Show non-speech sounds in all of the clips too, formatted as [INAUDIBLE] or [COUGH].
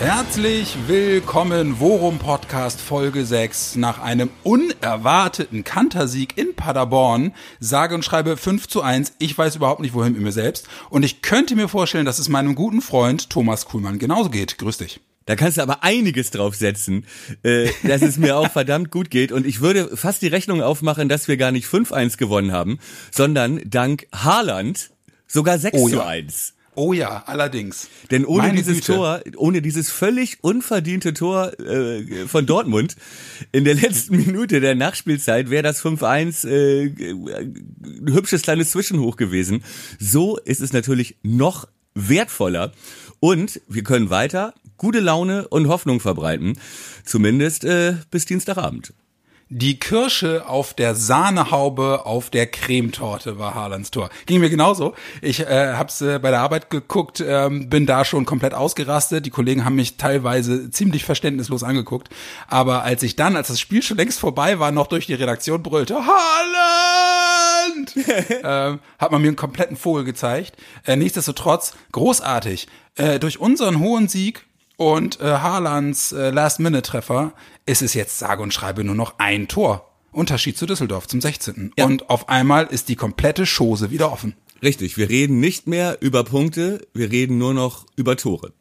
Herzlich willkommen, Worum Podcast Folge 6. Nach einem unerwarteten Kantersieg in Paderborn, sage und schreibe 5 zu 1. Ich weiß überhaupt nicht, wohin mit mir selbst. Und ich könnte mir vorstellen, dass es meinem guten Freund Thomas Kuhlmann genauso geht. Grüß dich. Da kannst du aber einiges drauf setzen, äh, dass es mir auch [LAUGHS] verdammt gut geht. Und ich würde fast die Rechnung aufmachen, dass wir gar nicht 5-1 gewonnen haben, sondern dank Haaland sogar 6 Oh zu ja. 1. Oh ja, allerdings. Denn ohne Meine dieses Güte. Tor, ohne dieses völlig unverdiente Tor äh, von Dortmund in der letzten Minute der Nachspielzeit wäre das 5-1 äh, ein hübsches kleines Zwischenhoch gewesen. So ist es natürlich noch wertvoller und wir können weiter gute Laune und Hoffnung verbreiten, zumindest äh, bis Dienstagabend. Die Kirsche auf der Sahnehaube auf der Cremetorte war Haalands Tor. Ging mir genauso. Ich äh, hab's äh, bei der Arbeit geguckt, ähm, bin da schon komplett ausgerastet. Die Kollegen haben mich teilweise ziemlich verständnislos angeguckt. Aber als ich dann, als das Spiel schon längst vorbei war, noch durch die Redaktion brüllte, Haaland! [LAUGHS] ähm, hat man mir einen kompletten Vogel gezeigt. Äh, nichtsdestotrotz, großartig. Äh, durch unseren hohen Sieg und äh, Haalands äh, Last-Minute-Treffer ist es jetzt sage und schreibe nur noch ein Tor. Unterschied zu Düsseldorf zum 16. Ja. Und auf einmal ist die komplette Chose wieder offen. Richtig, wir reden nicht mehr über Punkte, wir reden nur noch über Tore.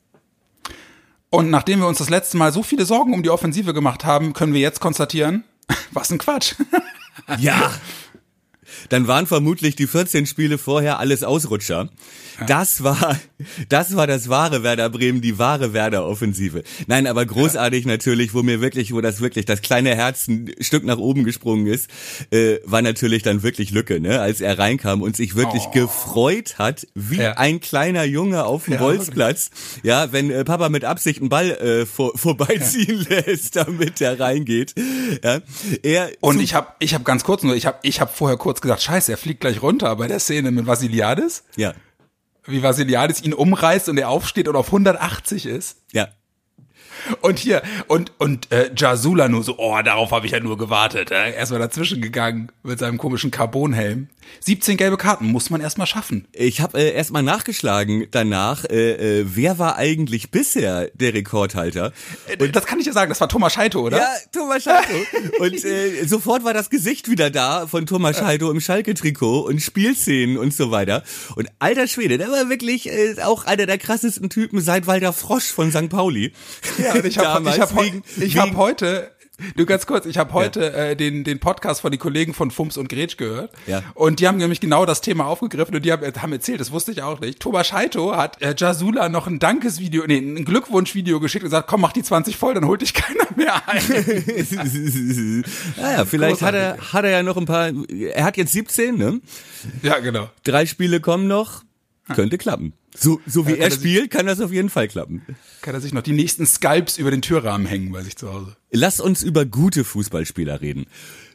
Und nachdem wir uns das letzte Mal so viele Sorgen um die Offensive gemacht haben, können wir jetzt konstatieren, [LAUGHS] was ein Quatsch. Ja. [LAUGHS] Dann waren vermutlich die 14 Spiele vorher alles Ausrutscher. Das war, das war das wahre Werder Bremen, die wahre Werder Offensive. Nein, aber großartig natürlich, wo mir wirklich, wo das wirklich das kleine Herz ein Stück nach oben gesprungen ist, äh, war natürlich dann wirklich Lücke, ne, als er reinkam und sich wirklich gefreut hat, wie Oh. Ja. ein kleiner Junge auf dem Ja, Bolzplatz. Ja, wenn äh, Papa mit Absicht einen Ball äh, vor, vorbeiziehen lässt, [LAUGHS] damit er reingeht. Ja, er Und ich habe ich hab ganz kurz nur, ich habe ich hab vorher kurz gesagt, scheiße, er fliegt gleich runter bei der Szene mit Vasiliadis. ja, Wie Vasiliadis ihn umreißt und er aufsteht und auf 180 ist. ja. Und hier, und, und äh, Jasula nur so, oh, darauf habe ich ja nur gewartet. Äh, erstmal dazwischen gegangen mit seinem komischen Carbonhelm. 17 gelbe Karten muss man erstmal schaffen. Ich habe äh, erstmal nachgeschlagen danach, äh, äh, wer war eigentlich bisher der Rekordhalter? Und das kann ich ja sagen, das war Thomas Scheito, oder? Ja, Thomas Schalto. und äh, sofort war das Gesicht wieder da von Thomas Schalto im Schalke-Trikot und Spielszenen und so weiter. Und alter Schwede, der war wirklich äh, auch einer der krassesten Typen seit Walter Frosch von St. Pauli. Ja, und ich habe hab, wegen- ich hab heute, du ganz kurz, ich habe heute äh, den, den Podcast von den Kollegen von Fums und Gretsch gehört. Ja. Und die haben nämlich genau das Thema aufgegriffen und die haben, haben erzählt, das wusste ich auch nicht. Thomas Scheito hat äh, Jasula noch ein Dankesvideo, nee, ein Glückwunschvideo geschickt und gesagt, komm, mach die 20 voll, dann holt dich [LAUGHS] keiner mehr ein. [LAUGHS] naja, vielleicht hat er, hat er ja noch ein paar, er hat jetzt 17, ne? ja, genau. Drei Spiele kommen noch, könnte klappen. So, so wie er er sich- spielt, kann das auf jeden Fall klappen. Kann er sich noch die nächsten Scalps über den Türrahmen hängen bei sich zu Hause. Lass uns über gute Fußballspieler reden.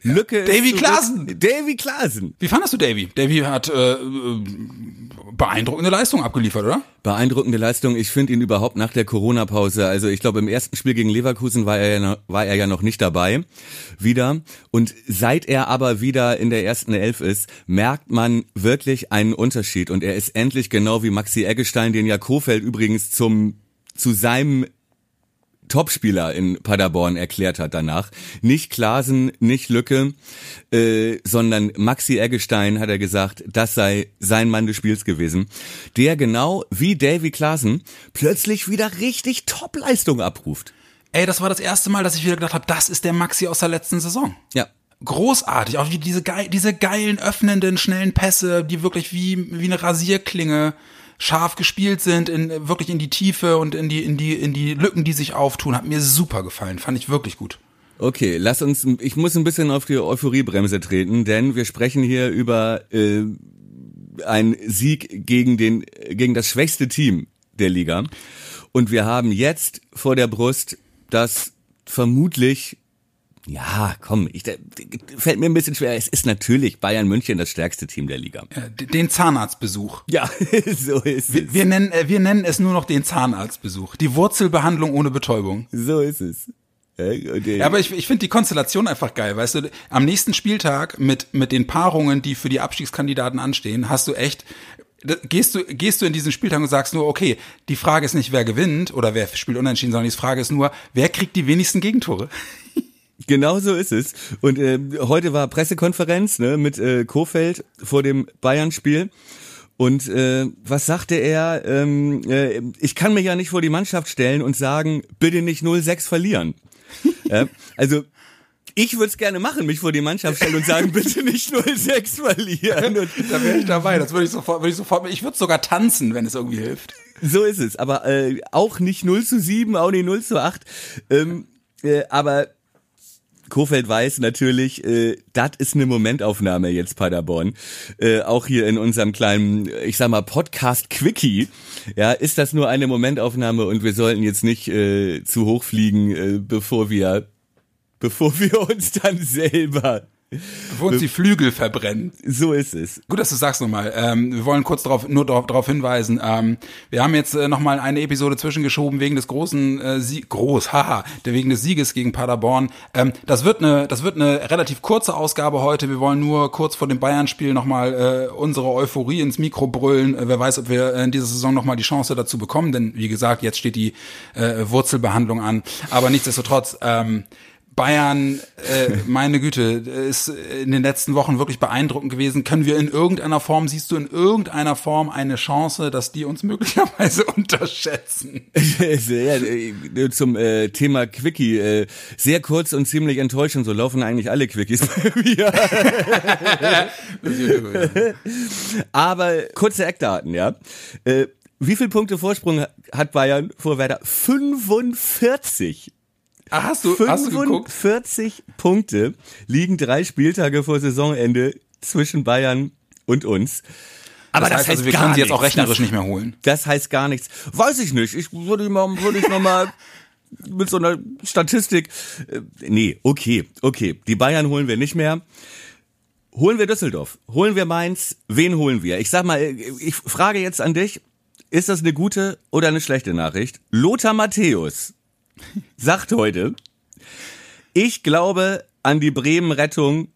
Lücke Davy. Klaassen. Davy Klaassen. Wie fandest du Davy? Davy hat äh, beeindruckende Leistung abgeliefert, oder? Beeindruckende Leistung. Ich finde ihn überhaupt nach der Corona-Pause. Also ich glaube, im ersten Spiel gegen Leverkusen war er, ja noch, war er ja noch nicht dabei. Wieder. Und seit er aber wieder in der ersten Elf ist, merkt man wirklich einen Unterschied. Und er ist endlich genau wie Maxi Eggestein, den ja Kofeld übrigens zum, zu seinem Topspieler in Paderborn erklärt hat danach. Nicht Klaasen, nicht Lücke, äh, sondern Maxi Eggestein hat er gesagt, das sei sein Mann des Spiels gewesen, der genau wie Davy Klaasen plötzlich wieder richtig Topleistung abruft. Ey, das war das erste Mal, dass ich wieder gedacht habe, das ist der Maxi aus der letzten Saison. Ja. Großartig, auch wie diese, geil, diese geilen, öffnenden, schnellen Pässe, die wirklich wie, wie eine Rasierklinge scharf gespielt sind, in, wirklich in die Tiefe und in die, in die, in die Lücken, die sich auftun, hat mir super gefallen, fand ich wirklich gut. Okay, lass uns, ich muss ein bisschen auf die Euphoriebremse treten, denn wir sprechen hier über äh, einen Sieg gegen den, gegen das schwächste Team der Liga. Und wir haben jetzt vor der Brust das vermutlich Ja, komm, ich, fällt mir ein bisschen schwer. Es ist natürlich Bayern München das stärkste Team der Liga. Den Zahnarztbesuch. Ja, [LAUGHS] so ist Wir, es. wir, nennen, äh, wir nennen es nur noch den Zahnarztbesuch. Die Wurzelbehandlung ohne Betäubung. So ist es. Ja, aber ich, ich finde die Konstellation einfach geil, weißt du, am nächsten Spieltag mit, mit den Paarungen, die für die Abstiegskandidaten anstehen, hast du echt, gehst du, gehst du in diesen Spieltag und sagst nur, okay, die Frage ist nicht, wer gewinnt oder wer spielt unentschieden, sondern die Frage ist nur, wer kriegt die wenigsten Gegentore? Genau so ist es. Und äh, heute war Pressekonferenz ne, mit äh, Kofeld vor dem Bayern-Spiel. Und äh, was sagte er? Ähm, äh, ich kann mich ja nicht vor die Mannschaft stellen und sagen, bitte nicht 0-6 verlieren. [LAUGHS] ja, also ich würde es gerne machen, mich vor die Mannschaft stellen und sagen, bitte nicht 0-6 verlieren. Und [LAUGHS] Da wäre ich dabei, das würde ich sofort, würde ich sofort, ich würde sogar tanzen, wenn es irgendwie hilft. So ist es. Aber äh, auch nicht 0 zu 7, auch nicht 0 zu 8. Ähm, äh, aber Kofeld weiß natürlich, äh, das ist eine Momentaufnahme jetzt Paderborn. Äh, auch hier in unserem kleinen, ich sag mal, Podcast Quickie, ja, ist das nur eine Momentaufnahme und wir sollten jetzt nicht äh, zu hoch fliegen, äh, bevor wir, bevor wir uns dann selber. Bevor uns die Flügel verbrennen. So ist es. Gut, dass du sagst nochmal. Ähm, wir wollen kurz darauf, nur darauf, hinweisen. Ähm, wir haben jetzt äh, nochmal eine Episode zwischengeschoben wegen des großen äh, Sieg, groß, [LAUGHS] haha, wegen des Sieges gegen Paderborn. Ähm, das wird eine, das wird eine relativ kurze Ausgabe heute. Wir wollen nur kurz vor dem Bayern-Spiel nochmal äh, unsere Euphorie ins Mikro brüllen. Äh, wer weiß, ob wir in dieser Saison nochmal die Chance dazu bekommen, denn wie gesagt, jetzt steht die äh, Wurzelbehandlung an. Aber nichtsdestotrotz. Ähm, Bayern, äh, meine Güte, ist in den letzten Wochen wirklich beeindruckend gewesen. Können wir in irgendeiner Form, siehst du in irgendeiner Form eine Chance, dass die uns möglicherweise [LAUGHS] unterschätzen? [LAUGHS] Sehr, äh, zum äh, Thema Quickie. Äh, sehr kurz und ziemlich enttäuschend. So laufen eigentlich alle Quickies [LAUGHS] bei mir. Aber kurze Eckdaten, ja. Äh, wie viel Punkte Vorsprung hat Bayern vor Werder? 45. Ah, hast du, hast du? 45 Punkte liegen drei Spieltage vor Saisonende zwischen Bayern und uns. Aber das, heißt, heißt also, wir können sie jetzt auch rechnerisch Das- nicht mehr holen. das heißt gar nichts. Weiß ich nicht. Ich würde mal, würde ich noch mal mit so einer Statistik. Äh, nee, okay, okay. Die Bayern holen wir nicht mehr. Holen wir Düsseldorf? Holen wir Mainz? Wen holen wir? Ich sag mal, ich frage jetzt an dich, ist das eine gute oder eine schlechte Nachricht? Lothar Matthäus sagt heute, ich glaube an die Bremen-Rettung.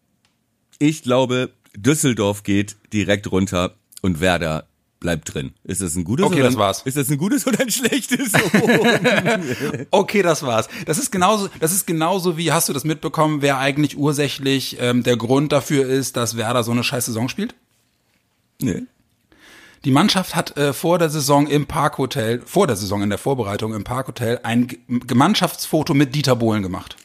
Ich glaube, Düsseldorf geht direkt runter und Werder bleibt drin. Ist das ein gutes Okay, oder das ein, war's. Ist das ein gutes oder ein schlechtes? [LAUGHS] [LAUGHS] Okay, das war's. Das ist genauso, das ist genauso wie, hast du das mitbekommen, wer eigentlich ursächlich ähm, der Grund dafür ist, dass Werder so eine scheiß Saison spielt? nee. Die Mannschaft hat äh, vor der Saison im Parkhotel, vor der Saison in der Vorbereitung im Parkhotel ein G Mannschaftsfoto mit Dieter Bohlen gemacht.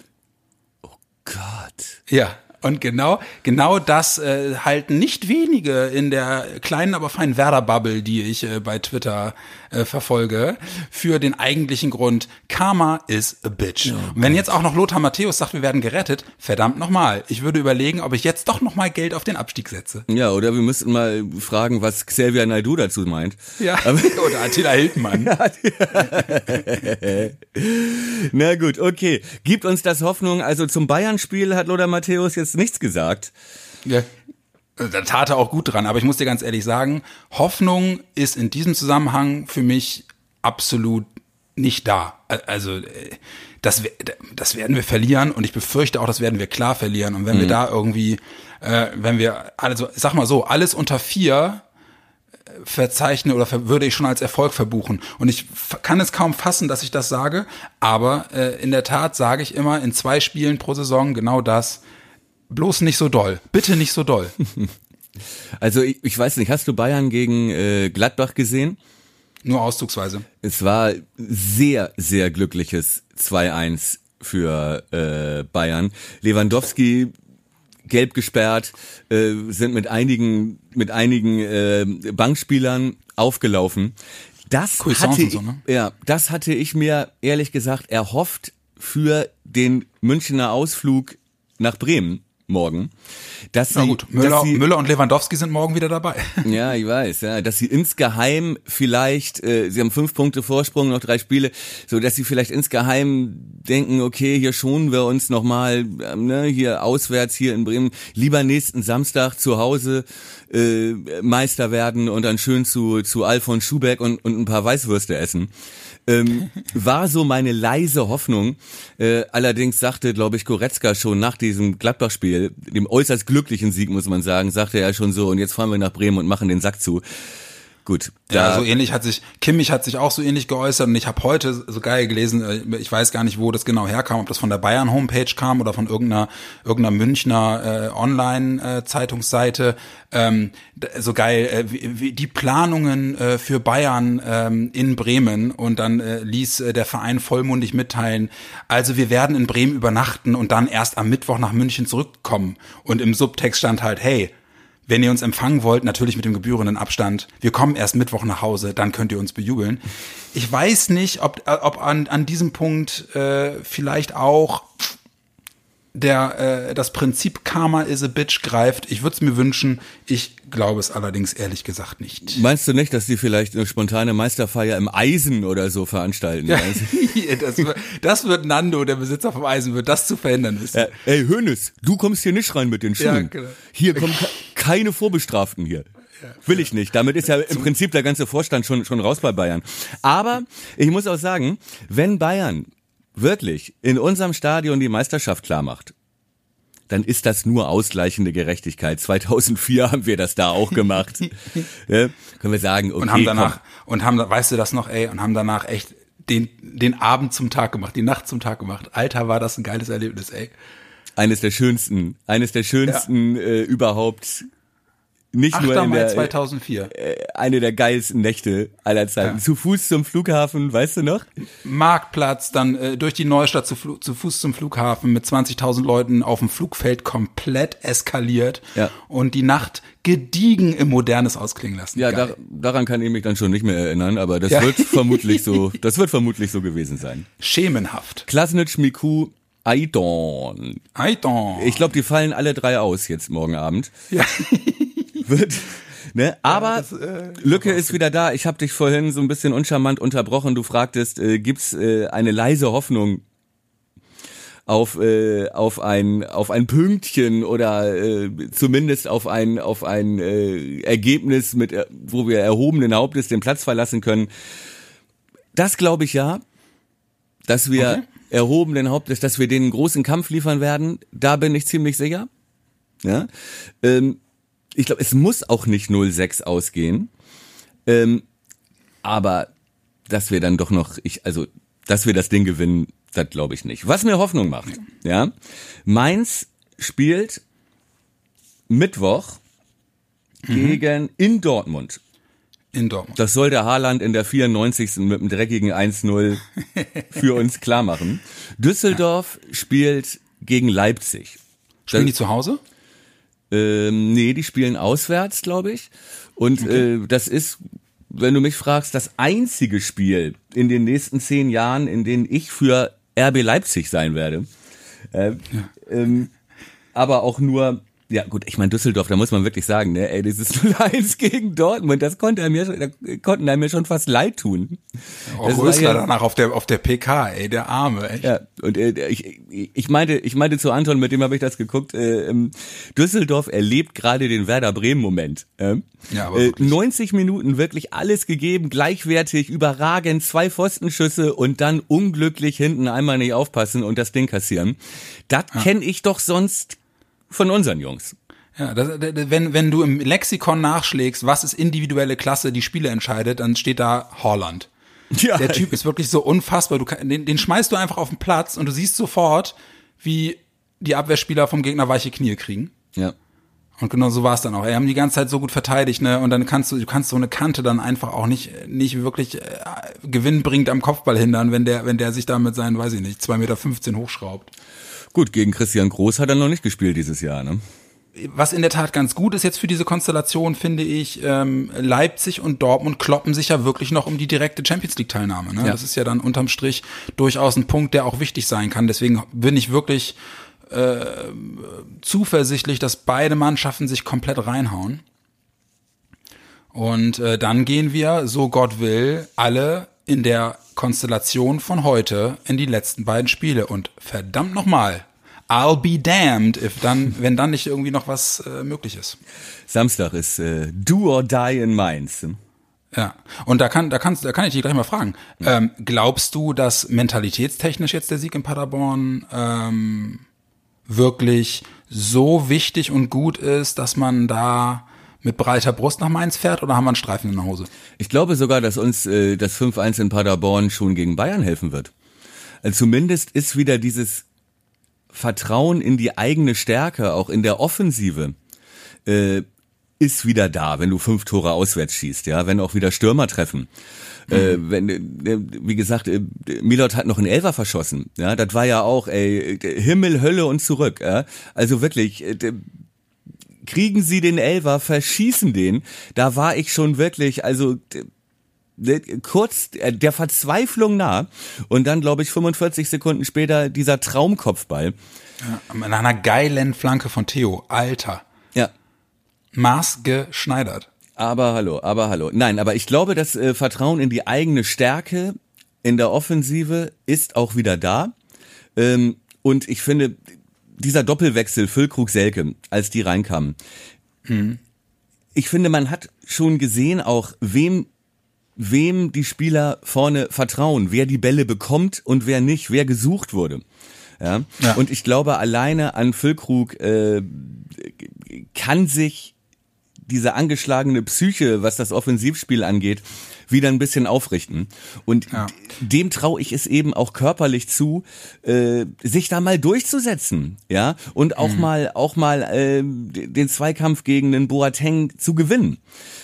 Gott. Ja. Und genau, genau das äh, halten nicht wenige in der kleinen, aber feinen Werder-Bubble, die ich äh, bei Twitter äh, verfolge, für den eigentlichen Grund, Karma is a bitch. Und wenn jetzt auch noch Lothar Matthäus sagt, wir werden gerettet, verdammt nochmal. Ich würde überlegen, ob ich jetzt doch nochmal Geld auf den Abstieg setze. Ja, oder wir müssten mal fragen, was Xavier Naidoo dazu meint. Ja. [LAUGHS] Oder Attila Hildmann. [LAUGHS] Na gut, okay. Gibt uns das Hoffnung. Also zum Bayern-Spiel hat Lothar Matthäus jetzt nichts gesagt. Ja. Da tat er auch gut dran, aber ich muss dir ganz ehrlich sagen, Hoffnung ist in diesem Zusammenhang für mich absolut nicht da. Also äh, das, das werden wir verlieren und ich befürchte auch, das werden wir klar verlieren. Und wenn wir da irgendwie, äh, wenn wir, also sag mal so, alles unter vier äh, verzeichne oder würde ich schon als Erfolg verbuchen. Und ich kann es kaum fassen, dass ich das sage, aber äh, in der Tat sage ich immer in zwei Spielen pro Saison genau das. Bloß nicht so doll. Bitte nicht so doll. [LAUGHS] Also ich, ich weiß nicht, hast du Bayern gegen äh, Gladbach gesehen? Nur auszugsweise. Es war sehr, sehr glückliches 2-1 für äh, Bayern. Lewandowski gelb gesperrt, äh, sind mit einigen, mit einigen äh, Bankspielern aufgelaufen. Das hatte, so, ne? ja, das hatte ich mir ehrlich gesagt erhofft für den Münchner Ausflug nach Bremen. Morgen. Dass Na sie, gut, Müller, dass sie, Müller und Lewandowski sind morgen wieder dabei. [LAUGHS] Ja, ich weiß, ja, dass sie insgeheim vielleicht, äh, sie haben fünf Punkte Vorsprung, noch drei Spiele, so dass sie vielleicht insgeheim denken, okay, hier schonen wir uns nochmal, ähm, ne, hier auswärts, hier in Bremen, lieber nächsten Samstag zu Hause äh, Meister werden und dann schön zu, zu Alfons Schubeck und, und ein paar Weißwürste essen. Ähm, war so meine leise Hoffnung. Äh, allerdings sagte, glaube ich, Goretzka schon nach diesem Gladbach-Spiel, dem äußerst glücklichen Sieg, muss man sagen, sagte er schon so, und jetzt fahren wir nach Bremen und machen den Sack zu. Gut, Ja, so ähnlich hat sich, Kimmich hat sich auch so ähnlich geäußert und ich habe heute so geil gelesen, äh, ich weiß gar nicht, wo das genau herkam, ob das von der Bayern Homepage kam oder von irgendeiner, irgendeiner Münchner äh, Online-Zeitungsseite. ähm, so geil, äh, wie, wie die Planungen äh, für Bayern ähm, in Bremen und dann äh, ließ äh, der Verein vollmundig mitteilen, also wir werden in Bremen übernachten und dann erst am Mittwoch nach München zurückkommen. Und im Subtext stand halt, hey, wenn ihr uns empfangen wollt, natürlich mit dem gebührenden Abstand. Wir kommen erst Mittwoch nach Hause, dann könnt ihr uns bejubeln. Ich weiß nicht, ob, äh, ob an, an diesem Punkt äh, vielleicht auch der äh, das Prinzip Karma is a bitch greift. Ich würde es mir wünschen. Ich glaube es allerdings ehrlich gesagt nicht. meinst du nicht, dass die vielleicht eine spontane Meisterfeier im Eisen oder so veranstalten? Also, [LAUGHS] das, wird, das wird Nando, der Besitzer vom Eisen, wird das zu verhindern wissen. Ja, ey, Hönes, du kommst hier nicht rein mit den Schuhen. Ja, genau. Hier kommen ke- keine Vorbestraften hier. Will ich nicht. Damit ist ja im Prinzip der ganze Vorstand schon, schon raus bei Bayern. Aber ich muss auch sagen, wenn Bayern wirklich in unserem Stadion die Meisterschaft klar macht, dann ist das nur ausgleichende Gerechtigkeit. 2004 haben wir das da auch gemacht. [LAUGHS] ja, können wir sagen, okay, und haben danach komm. und haben weißt du das noch, ey, und haben danach echt den den Abend zum Tag gemacht, die Nacht zum Tag gemacht. Alter, war das ein geiles Erlebnis, ey. eines der schönsten, eines der schönsten äh, überhaupt. Nicht nur 8. in Mai der, 2004. äh, eine der geilsten Nächte aller Zeiten. Ja. Zu Fuß zum Flughafen, weißt du noch? Marktplatz, dann äh, durch die Neustadt zu, zu Fuß zum Flughafen mit 20.000 Leuten auf dem Flugfeld komplett eskaliert Ja. und die Nacht gediegen im Modernes ausklingen lassen. Ja, da, daran kann ich mich dann schon nicht mehr erinnern, aber das Ja. wird vermutlich so, [LAUGHS] das wird vermutlich so gewesen sein. Schemenhaft. Klasnitsch, Miku, Aidon. Aiton. Ich glaube, die fallen alle drei aus jetzt morgen Abend. ja. [LAUGHS] wird. [LAUGHS] Ne? Aber das, äh, Lücke ist wieder da. Ich habe dich vorhin so ein bisschen uncharmant unterbrochen. Du fragtest, äh, gibt's äh, eine leise Hoffnung auf äh, auf ein auf ein Pünktchen oder äh, zumindest auf ein auf ein äh, Ergebnis mit äh, wo wir erhobenen Hauptes den Platz verlassen können. Das glaube ich ja, dass wir Okay. erhobenen Hauptes, dass wir den großen Kampf liefern werden. Da bin ich ziemlich sicher. Ja. Ähm, ich glaube, es muss auch nicht 0-6 ausgehen. Ähm, aber dass wir dann doch noch, ich, also, dass wir das Ding gewinnen, das glaube ich nicht. Was mir Hoffnung macht, ja. Mainz spielt Mittwoch gegen in Dortmund. In Dortmund. Das soll der Haaland in der 94. mit einem dreckigen 1-0 für uns klar machen. [LAUGHS] Düsseldorf spielt gegen Leipzig. Spielen die zu Hause? Ähm, nee, die spielen auswärts, glaube ich. Und äh, das ist, wenn du mich fragst, das einzige Spiel in den nächsten zehn Jahren, in denen ich für RB Leipzig sein werde. Äh, ähm, aber auch nur, ja gut, ich meine Düsseldorf, da muss man wirklich sagen, ne, ey, dieses [LAUGHS] 0-1 gegen Dortmund, das konnte er mir, schon- da konnten er mir schon fast leid tun. Auch Das war Rösler ja- danach auf der auf der PK, ey, der Arme, echt. Ja, und äh, ich, ich meinte, ich meinte zu Anton, mit dem habe ich das geguckt. Äh, ähm, Düsseldorf erlebt gerade den Werder Bremen Moment. Ähm, Ja, aber äh, wirklich. 90 Minuten wirklich alles gegeben, gleichwertig, überragend, zwei Pfostenschüsse und dann unglücklich hinten einmal nicht aufpassen und das Ding kassieren. Das kenn ich doch sonst von unseren Jungs. Ja, das, das- wenn, wenn du im Lexikon nachschlägst, was ist individuelle Klasse, die Spiele entscheidet, dann steht da Holland. [LAUGHS] Ja, Der Typ ist wirklich so unfassbar. Du, den, den schmeißt du einfach auf den Platz und du siehst sofort, wie die Abwehrspieler vom Gegner weiche Knie kriegen. Ja. Und genau so war es dann auch. Er haben die ganze Zeit so gut verteidigt, ne? Und dann kannst du, du kannst so eine Kante dann einfach auch nicht, nicht wirklich äh, gewinnbringend am Kopfball hindern, wenn der, wenn der sich da mit seinen, weiß ich nicht, 2,15 Meter hochschraubt. Gut, gegen Christian Groß hat er noch nicht gespielt dieses Jahr, ne? was in der Tat ganz gut ist jetzt für diese Konstellation, finde ich, ähm, Leipzig und Dortmund kloppen sich ja wirklich noch um die direkte Champions League Teilnahme. Ne? Ja. Das ist ja dann unterm Strich durchaus ein Punkt, der auch wichtig sein kann. Deswegen bin ich wirklich äh, zuversichtlich, dass beide Mannschaften sich komplett reinhauen. Und äh, dann gehen wir, so Gott will, alle in der Konstellation von heute in die letzten beiden Spiele. Und verdammt nochmal, I'll be damned, if dann, [LAUGHS] wenn dann nicht irgendwie noch was äh, möglich ist. Samstag ist äh, Do or Die in Mainz. Ja, und da kann, da kannst, da kann ich dich gleich mal fragen. Ähm, glaubst du, dass mentalitätstechnisch jetzt der Sieg in Paderborn ähm, wirklich so wichtig und gut ist, dass man da mit breiter Brust nach Mainz fährt oder haben wir einen Streifen in der Hose? Ich glaube sogar, dass uns äh, das 5-1 in Paderborn schon gegen Bayern helfen wird. Also zumindest ist wieder dieses Vertrauen in die eigene Stärke, auch in der Offensive, äh, ist wieder da, wenn du fünf Tore auswärts schießt, ja, wenn auch wieder Stürmer treffen. Mhm. Äh, wenn, äh, wie gesagt, äh, Milot hat noch einen Elfer verschossen, ja, das war ja auch, ey, Himmel, Hölle und zurück, ja, also wirklich, äh, kriegen sie den Elfer, verschießen den, da war ich schon wirklich, also kurz der Verzweiflung nah und dann glaube ich 45 Sekunden später dieser Traumkopfball. Mit einer geilen Flanke von Theo, Alter. Ja, maßgeschneidert. Aber hallo, aber hallo. Nein, aber ich glaube, das äh, Vertrauen in die eigene Stärke in der Offensive ist auch wieder da. Ähm, und ich finde, dieser Doppelwechsel Füllkrug-Selke, als die reinkamen, mhm. ich finde, man hat schon gesehen auch, wem wem die Spieler vorne vertrauen, wer die Bälle bekommt und wer nicht, wer gesucht wurde. Ja? ja. Und ich glaube, alleine an Füllkrug äh, kann sich diese angeschlagene Psyche, was das Offensivspiel angeht, wieder ein bisschen aufrichten. Und ja. dem traue ich es eben auch körperlich zu, äh, sich da mal durchzusetzen, ja, und auch mhm. mal auch mal äh, den Zweikampf gegen den Boateng zu gewinnen.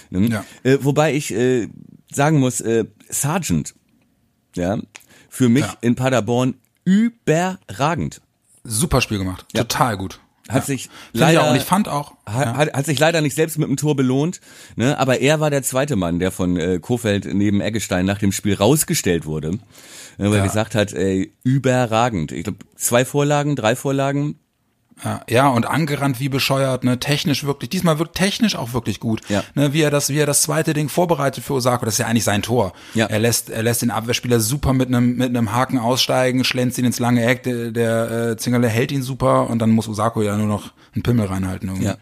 Ne? Ja. Äh, wobei ich äh, sagen muss, äh, Sargent, ja, für mich ja. in Paderborn überragend. Super Spiel gemacht, total gut. Hat ja. sich leider ich auch. Und ich fand auch hat, hat, hat sich leider nicht selbst mit dem Tor belohnt, ne? Aber er war der zweite Mann, der von äh, Kofeld neben Eggestein nach dem Spiel rausgestellt wurde, ne, weil ja. er gesagt hat, ey, überragend. Ich glaube zwei Vorlagen, drei Vorlagen, ja, ja, und angerannt wie bescheuert, ne, technisch wirklich, diesmal wird technisch auch wirklich gut. Ja. Ne, wie er das, wie er das zweite Ding vorbereitet für Osako, das ist ja eigentlich sein Tor. Ja. Er lässt, er lässt den Abwehrspieler super mit einem, mit einem Haken aussteigen, schlänzt ihn ins lange Eck, der, der äh, Zingerle hält ihn super und dann muss Osako ja nur noch einen Pimmel reinhalten irgendwie. Ja.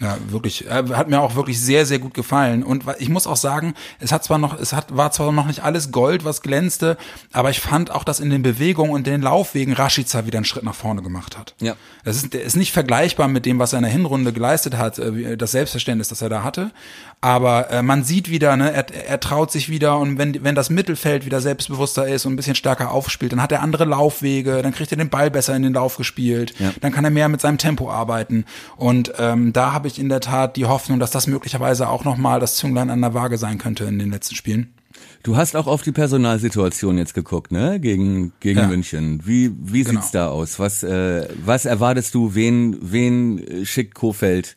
Ja, wirklich. Äh, hat mir auch wirklich sehr, sehr gut gefallen. Und ich muss auch sagen, es hat zwar noch, es hat, war zwar noch nicht alles Gold, was glänzte, aber ich fand auch, dass in den Bewegungen und den Laufwegen Rashica wieder einen Schritt nach vorne gemacht hat. Ja. Das ist, der ist nicht vergleichbar mit dem, was er in der Hinrunde geleistet hat, äh, das Selbstverständnis, das er da hatte. Aber äh, man sieht wieder, ne, er, er traut sich wieder und wenn, wenn das Mittelfeld wieder selbstbewusster ist und ein bisschen stärker aufspielt, dann hat er andere Laufwege, dann kriegt er den Ball besser in den Lauf gespielt, ja. dann kann er mehr mit seinem Tempo arbeiten. Und ähm, da habe ich in der Tat die Hoffnung, dass das möglicherweise auch nochmal das Zünglein an der Waage sein könnte in den letzten Spielen. Du hast auch auf die Personalsituation jetzt geguckt, ne? Gegen gegen ja. München. Wie wie genau. sieht's da aus? Was äh, was erwartest du? Wen wen schickt Kofeld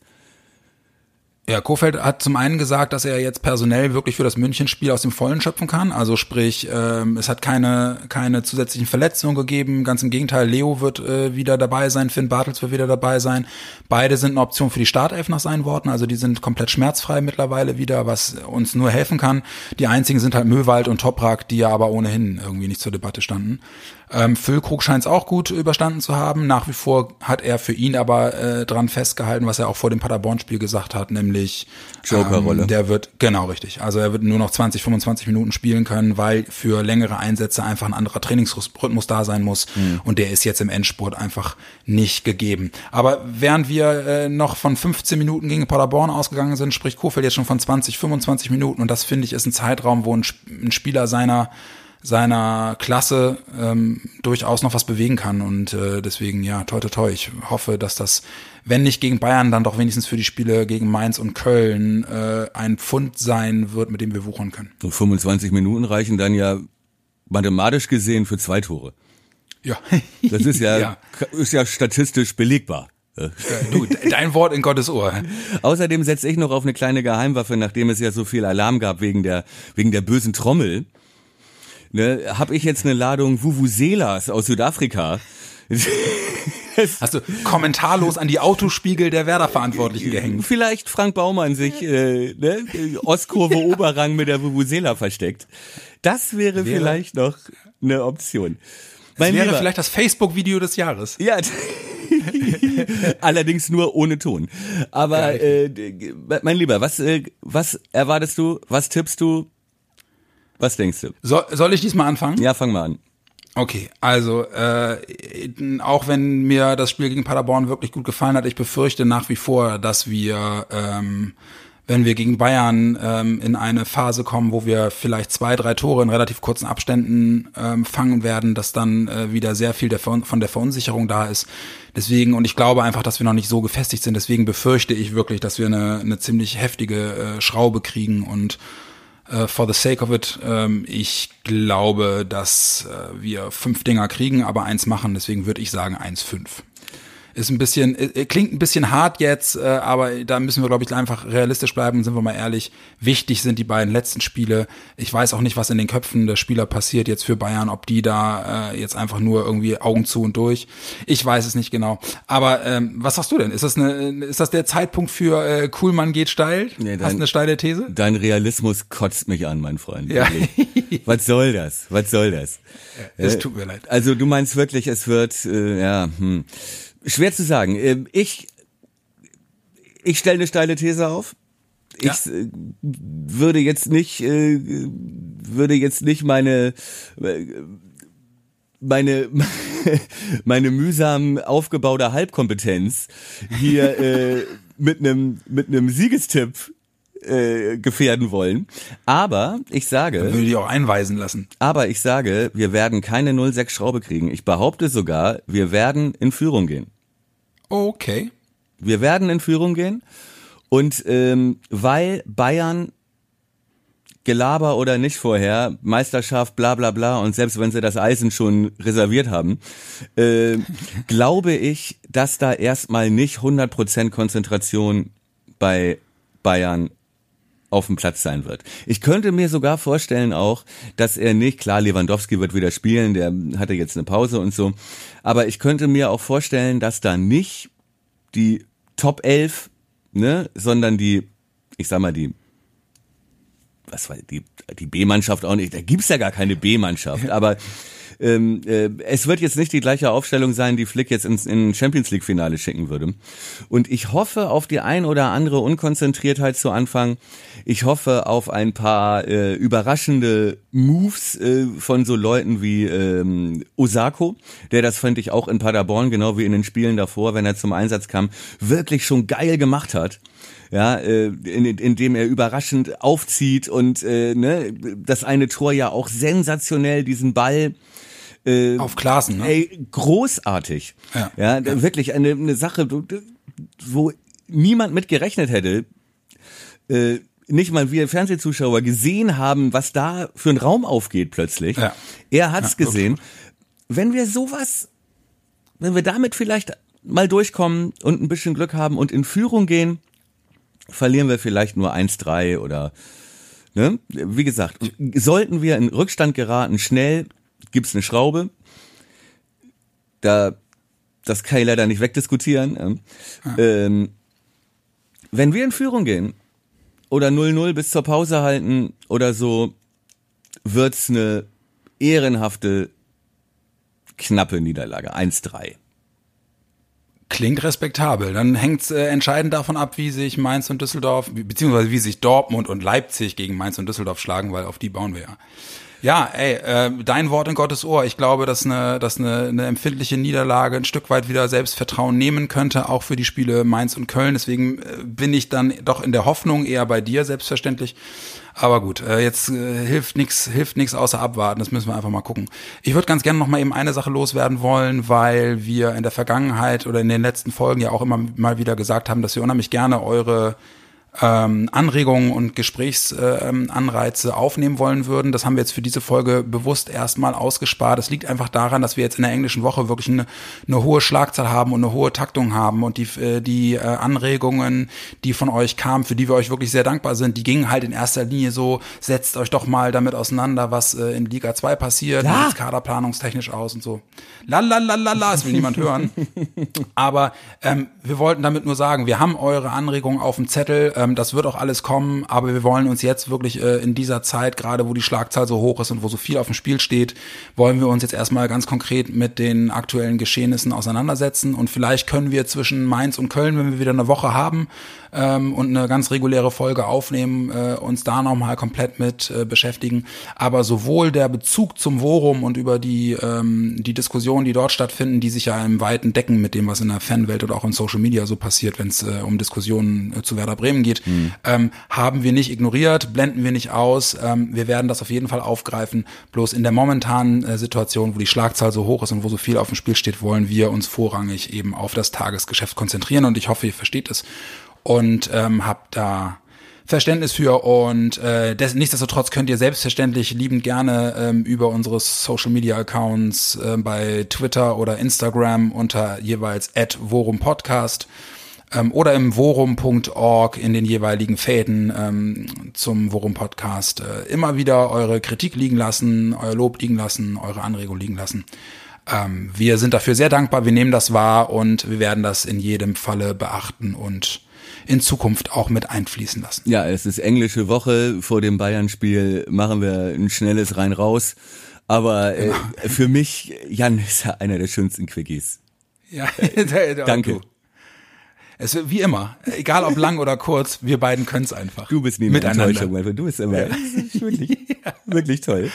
ja, Kofeld hat zum einen gesagt, dass er jetzt personell wirklich für das Münchenspiel aus dem Vollen schöpfen kann. Also sprich, ähm, es hat keine, keine zusätzlichen Verletzungen gegeben. Ganz im Gegenteil, Leo wird äh, wieder dabei sein, Finn Bartels wird wieder dabei sein. Beide sind eine Option für die Startelf nach seinen Worten. Also die sind komplett schmerzfrei mittlerweile wieder, was uns nur helfen kann. Die einzigen sind halt Möwald und Toprak, die ja aber ohnehin irgendwie nicht zur Debatte standen. Ähm, Füllkrug scheint es auch gut überstanden zu haben. Nach wie vor hat er für ihn aber äh, dran festgehalten, was er auch vor dem Paderborn-Spiel gesagt hat, nämlich Joker-Rolle. Ähm, der wird, genau richtig. Also er wird nur noch 20, 25 Minuten spielen können, weil für längere Einsätze einfach ein anderer Trainingsrhythmus da sein muss. Mhm. Und der ist jetzt im Endspurt einfach nicht gegeben. Aber während wir äh, noch von 15 Minuten gegen Paderborn ausgegangen sind, spricht Kofeld jetzt schon von 20, 25 Minuten. Und das finde ich ist ein Zeitraum, wo ein, ein Spieler seiner seiner Klasse ähm, durchaus noch was bewegen kann. Und äh, deswegen, ja, toi, toi, toi. Ich hoffe, dass das, wenn nicht gegen Bayern, dann doch wenigstens für die Spiele gegen Mainz und Köln äh, ein Pfund sein wird, mit dem wir wuchern können. So 25 Minuten reichen dann ja mathematisch gesehen für zwei Tore. Ja. Das ist ja, [LAUGHS] ja. ist ja statistisch belegbar. Du, dein Wort in Gottes Ohr. [LAUGHS] Außerdem setze ich noch auf eine kleine Geheimwaffe, nachdem es ja so viel Alarm gab wegen der, wegen der bösen Trommel ne, habe ich jetzt eine Ladung Vuvuzelas aus Südafrika. Hast du kommentarlos an die Autospiegel der Werder-Verantwortlichen gehängt? Vielleicht Frank Baumann sich äh, ne, Ostkurve [LAUGHS] Oberrang mit der Vuvuzela versteckt. Das wäre, wäre vielleicht noch eine Option. Das wäre Lieber, vielleicht das Facebook-Video des Jahres. Ja, [LAUGHS] allerdings nur ohne Ton. Aber äh, mein Lieber, was, äh, was erwartest du? Was tippst du? Was denkst du? So, soll ich diesmal anfangen? Ja, fang mal an. Okay, also äh, auch wenn mir das Spiel gegen Paderborn wirklich gut gefallen hat, ich befürchte nach wie vor, dass wir ähm, wenn wir gegen Bayern ähm, in eine Phase kommen, wo wir vielleicht zwei, drei Tore in relativ kurzen Abständen ähm, fangen werden, dass dann äh, wieder sehr viel der, von der Verunsicherung da ist. Deswegen, und ich glaube einfach, dass wir noch nicht so gefestigt sind, deswegen befürchte ich wirklich, dass wir eine, eine ziemlich heftige äh, Schraube kriegen und äh, for the sake of it, ähm, ich glaube, dass äh, wir fünf Dinger kriegen, aber eins machen, deswegen würde ich sagen 1-5 ist ein bisschen, äh, klingt ein bisschen hart jetzt, äh, aber da müssen wir, glaube ich, einfach realistisch bleiben, sind wir mal ehrlich. Wichtig sind die beiden letzten Spiele. Ich weiß auch nicht, was in den Köpfen der Spieler passiert jetzt für Bayern, ob die da äh, jetzt einfach nur irgendwie Augen zu und durch. Ich weiß es nicht genau. Aber ähm, was sagst du denn? Ist das, eine, ist das der Zeitpunkt für äh, Kuhlmann geht steil? Nee, dein, Hast eine steile These? Dein Realismus kotzt mich an, mein Freund. Ja. was soll das? Was soll das? Ja, es tut mir leid. Also du meinst wirklich, es wird, äh, ja, hm. Schwer zu sagen. Ähm, ich, ich stelle eine steile These auf. Ja. Ich äh, würde jetzt nicht, äh, würde jetzt nicht meine, meine, [LAUGHS] meine mühsam aufgebaute Halbkompetenz hier äh, mit einem mit einem Siegestipp äh, gefährden wollen. Aber ich sage. Dann würde ich auch einweisen lassen. Aber ich sage, wir werden keine 06 Schraube kriegen. Ich behaupte sogar, wir werden in Führung gehen. Okay. Wir werden in Führung gehen. Und ähm, weil Bayern Gelaber oder nicht vorher, Meisterschaft, bla bla bla, und selbst wenn sie das Eisen schon reserviert haben, äh, [LAUGHS] glaube ich, dass da erstmal nicht 100% Konzentration bei Bayern auf dem Platz sein wird. Ich könnte mir sogar vorstellen auch, dass er nicht, klar, Lewandowski wird wieder spielen, der hatte jetzt eine Pause und so, aber ich könnte mir auch vorstellen, dass da nicht die Top 11, ne, sondern die, ich sag mal, die was war die die B-Mannschaft auch nicht, da gibt's ja gar keine B-Mannschaft, aber ähm, äh, es wird jetzt nicht die gleiche Aufstellung sein, die Flick jetzt ins in Champions League Finale schicken würde. Und ich hoffe auf die ein oder andere Unkonzentriertheit zu Anfang. Ich hoffe auf ein paar äh, überraschende Moves äh, von so Leuten wie ähm, Osako, der das fand ich auch in Paderborn, genau wie in den Spielen davor, wenn er zum Einsatz kam, wirklich schon geil gemacht hat ja, äh, in, in dem er überraschend aufzieht und äh, ne, das eine Tor ja auch sensationell diesen Ball äh, Auf Klassen, ne? Ey, großartig. Ja, ja, ja. wirklich eine, eine Sache, wo niemand mit gerechnet hätte. Äh, nicht mal wir Fernsehzuschauer gesehen haben, was da für ein Raum aufgeht plötzlich. Ja. Er hat's ja, gesehen. Wirklich. Wenn wir sowas, wenn wir damit vielleicht mal durchkommen und ein bisschen Glück haben und in Führung gehen, verlieren wir vielleicht nur 1-3 oder ne? Wie gesagt, sollten wir in Rückstand geraten, schnell gibt's eine Schraube. Da, das kann ich leider nicht wegdiskutieren. Ah. Ähm, wenn wir in Führung gehen oder 0-0 bis zur Pause halten oder so, wird's eine ehrenhafte, knappe Niederlage. 1-3. Klingt respektabel. Dann hängt's äh, entscheidend davon ab, wie sich Mainz und Düsseldorf, beziehungsweise wie sich Dortmund und Leipzig gegen Mainz und Düsseldorf schlagen, weil auf die bauen wir ja. Ja, ey, äh, dein Wort in Gottes Ohr. Ich glaube, dass eine, dass eine, eine empfindliche Niederlage ein Stück weit wieder Selbstvertrauen nehmen könnte, auch für die Spiele Mainz und Köln. Deswegen äh, bin ich dann doch in der Hoffnung eher bei dir, selbstverständlich. Aber gut, äh, jetzt äh, hilft nichts hilft nix außer abwarten. Das müssen wir einfach mal gucken. Ich würde ganz gerne noch mal eben eine Sache loswerden wollen, weil wir in der Vergangenheit oder in den letzten Folgen ja auch immer mal wieder gesagt haben, dass wir unheimlich gerne eure ähm, Anregungen und Gesprächsanreize äh, aufnehmen wollen würden. Das haben wir jetzt für diese Folge bewusst erstmal ausgespart. Das liegt einfach daran, dass wir jetzt in der englischen Woche wirklich eine, eine hohe Schlagzahl haben und eine hohe Taktung haben und die, äh, die äh, Anregungen, die von euch kamen, für die wir euch wirklich sehr dankbar sind, die gingen halt in erster Linie so, setzt euch doch mal damit auseinander, was äh, in Liga 2 passiert, ja. wie kaderplanungstechnisch aus und so. Lalalala, das will niemand hören. [LAUGHS] Aber ähm, wir wollten damit nur sagen, wir haben eure Anregungen auf dem Zettel, ähm, das wird auch alles kommen, aber wir wollen uns jetzt wirklich äh, in dieser Zeit, gerade wo die Schlagzahl so hoch ist und wo so viel auf dem Spiel steht, wollen wir uns jetzt erstmal ganz konkret mit den aktuellen Geschehnissen auseinandersetzen. Und vielleicht können wir zwischen Mainz und Köln, wenn wir wieder eine Woche haben ähm, und eine ganz reguläre Folge aufnehmen, äh, uns da nochmal komplett mit äh, beschäftigen. Aber sowohl der Bezug zum Forum und über die, ähm, die Diskussionen, die dort stattfinden, die sich ja im Weiten decken mit dem, was in der Fanwelt oder auch in Social Media so passiert, wenn es äh, um Diskussionen äh, zu Werder Bremen geht, mhm. ähm, haben wir nicht ignoriert, blenden wir nicht aus. Ähm, wir werden das auf jeden Fall aufgreifen. Bloß in der momentanen äh, Situation, wo die Schlagzahl so hoch ist und wo so viel auf dem Spiel steht, wollen wir uns vorrangig eben auf das Tagesgeschäft konzentrieren. Und ich hoffe, ihr versteht es und ähm, habt da Verständnis für und äh, des, nichtsdestotrotz könnt ihr selbstverständlich liebend gerne ähm, über unsere Social Media Accounts äh, bei Twitter oder Instagram unter jeweils @vorumpodcast ähm, oder im worum.org in den jeweiligen Fäden ähm, zum Worum Podcast äh, immer wieder eure Kritik liegen lassen, euer Lob liegen lassen, eure Anregung liegen lassen. Ähm, wir sind dafür sehr dankbar, wir nehmen das wahr und wir werden das in jedem Falle beachten und in Zukunft auch mit einfließen lassen. Ja, es ist englische Woche. Vor dem Bayern-Spiel machen wir ein schnelles rein raus. Aber äh, für mich, Jan, ist er einer der schönsten Quickies. Ja, [LAUGHS] danke. Es wird wie immer, egal ob lang oder kurz, wir beiden können es einfach. Du bist nie eine Enttäuschung, du bist immer ja. [LAUGHS] wirklich, wirklich toll.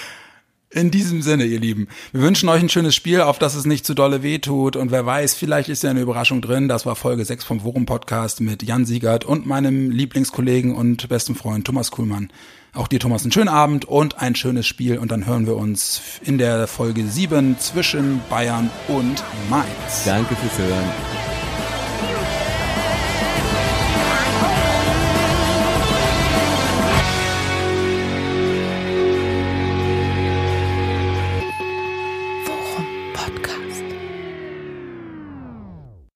In diesem Sinne, ihr Lieben. Wir wünschen euch ein schönes Spiel, auf das es nicht zu dolle wehtut. Und wer weiß, vielleicht ist ja eine Überraschung drin. Das war Folge 6 vom Forum Podcast mit Jan Siegert und meinem Lieblingskollegen und besten Freund Thomas Kuhlmann. Auch dir, Thomas, einen schönen Abend und ein schönes Spiel. Und dann hören wir uns in der Folge 7 zwischen Bayern und Mainz. Danke fürs Hören.